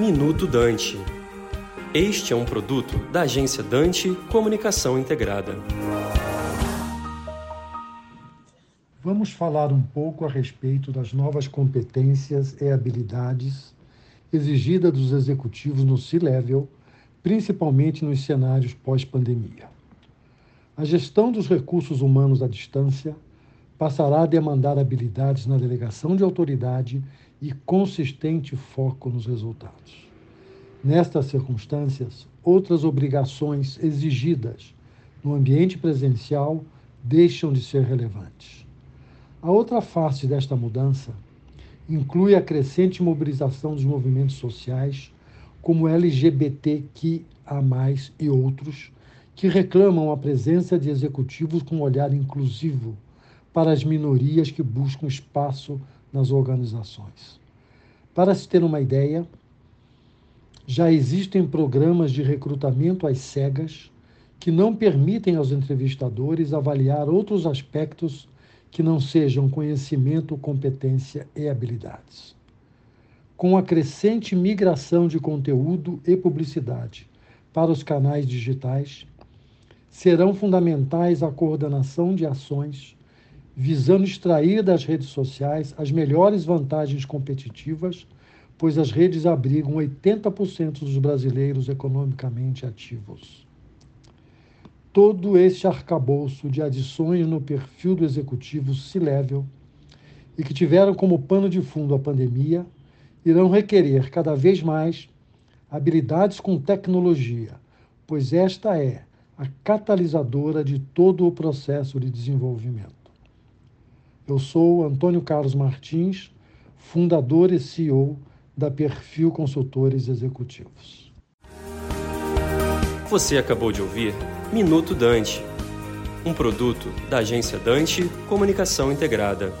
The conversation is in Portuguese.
Minuto Dante. Este é um produto da agência Dante Comunicação Integrada. Vamos falar um pouco a respeito das novas competências e habilidades exigidas dos executivos no C-Level, principalmente nos cenários pós-pandemia. A gestão dos recursos humanos à distância passará a demandar habilidades na delegação de autoridade e consistente foco nos resultados. Nestas circunstâncias, outras obrigações exigidas no ambiente presencial deixam de ser relevantes. A outra face desta mudança inclui a crescente mobilização dos movimentos sociais, como LGBTQIA, e outros, que reclamam a presença de executivos com olhar inclusivo para as minorias que buscam espaço nas organizações. Para se ter uma ideia, já existem programas de recrutamento às cegas que não permitem aos entrevistadores avaliar outros aspectos que não sejam conhecimento, competência e habilidades. Com a crescente migração de conteúdo e publicidade para os canais digitais, serão fundamentais a coordenação de ações visando extrair das redes sociais as melhores vantagens competitivas, pois as redes abrigam 80% dos brasileiros economicamente ativos. Todo este arcabouço de adições no perfil do executivo C-Level e que tiveram como pano de fundo a pandemia irão requerer cada vez mais habilidades com tecnologia, pois esta é a catalisadora de todo o processo de desenvolvimento. Eu sou Antônio Carlos Martins, fundador e CEO da Perfil Consultores Executivos. Você acabou de ouvir Minuto Dante, um produto da agência Dante Comunicação Integrada.